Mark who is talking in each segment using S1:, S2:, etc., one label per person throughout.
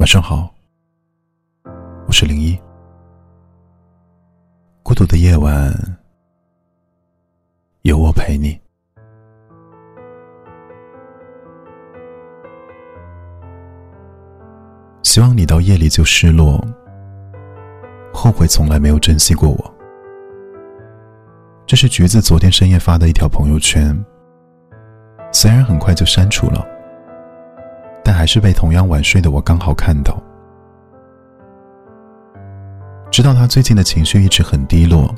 S1: 晚上好，我是零一。孤独的夜晚，有我陪你。希望你到夜里就失落，后悔从来没有珍惜过我。这是橘子昨天深夜发的一条朋友圈，虽然很快就删除了。但还是被同样晚睡的我刚好看到，知道他最近的情绪一直很低落，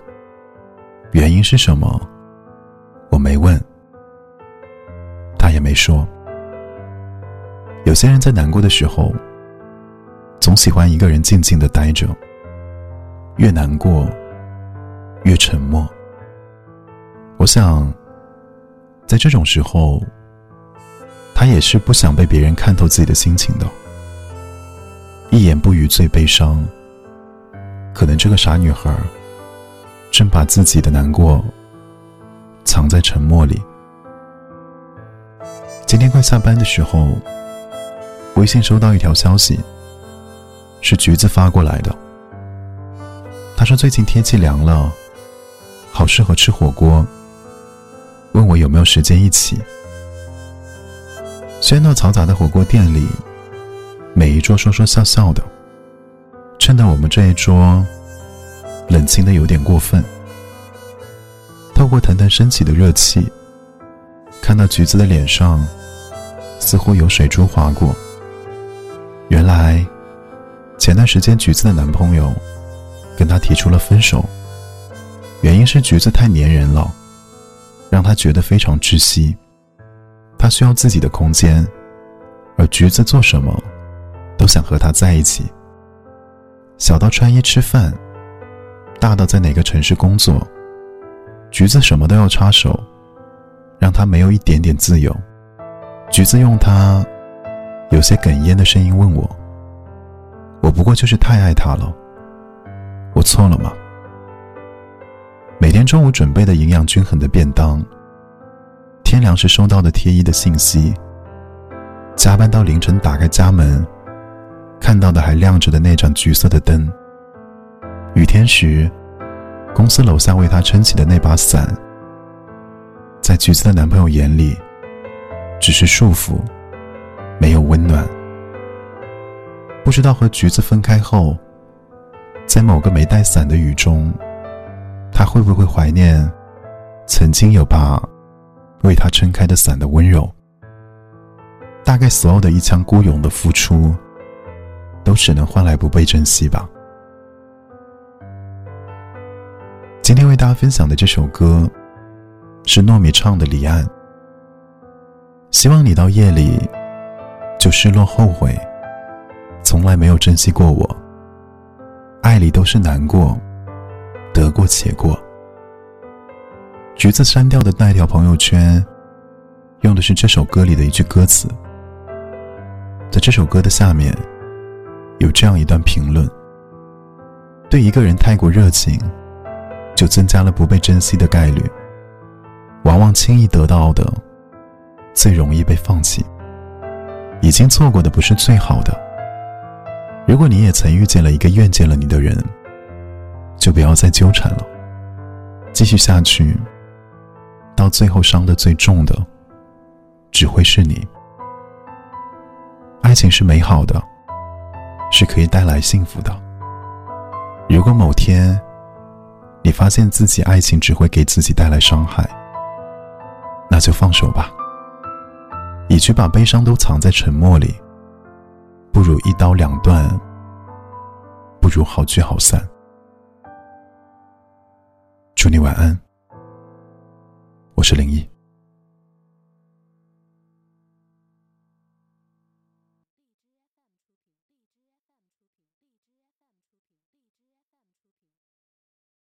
S1: 原因是什么？我没问，他也没说。有些人在难过的时候，总喜欢一个人静静的待着，越难过越沉默。我想，在这种时候。他也是不想被别人看透自己的心情的，一言不语最悲伤。可能这个傻女孩正把自己的难过藏在沉默里。今天快下班的时候，微信收到一条消息，是橘子发过来的。他说最近天气凉了，好适合吃火锅，问我有没有时间一起。喧闹嘈杂的火锅店里，每一桌说说笑笑的，衬得我们这一桌冷清的有点过分。透过腾腾升起的热气，看到橘子的脸上似乎有水珠划过。原来，前段时间橘子的男朋友跟她提出了分手，原因是橘子太粘人了，让他觉得非常窒息。他需要自己的空间，而橘子做什么，都想和他在一起。小到穿衣吃饭，大到在哪个城市工作，橘子什么都要插手，让他没有一点点自由。橘子用他有些哽咽的声音问我：“我不过就是太爱他了，我错了吗？”每天中午准备的营养均衡的便当。天凉时收到的贴衣的信息，加班到凌晨打开家门，看到的还亮着的那盏橘色的灯。雨天时，公司楼下为他撑起的那把伞，在橘子的男朋友眼里，只是束缚，没有温暖。不知道和橘子分开后，在某个没带伞的雨中，他会不会怀念曾经有把。为他撑开的伞的温柔，大概所有的一腔孤勇的付出，都只能换来不被珍惜吧。今天为大家分享的这首歌，是糯米唱的《离岸》。希望你到夜里，就失落后悔，从来没有珍惜过我。爱里都是难过，得过且过。橘子删掉的那条朋友圈，用的是这首歌里的一句歌词。在这首歌的下面，有这样一段评论：对一个人太过热情，就增加了不被珍惜的概率。往往轻易得到的，最容易被放弃。已经错过的不是最好的。如果你也曾遇见了一个厌倦了你的人，就不要再纠缠了，继续下去。到最后伤的最重的，只会是你。爱情是美好的，是可以带来幸福的。如果某天，你发现自己爱情只会给自己带来伤害，那就放手吧。与其把悲伤都藏在沉默里，不如一刀两断，不如好聚好散。祝你晚安。我是林毅。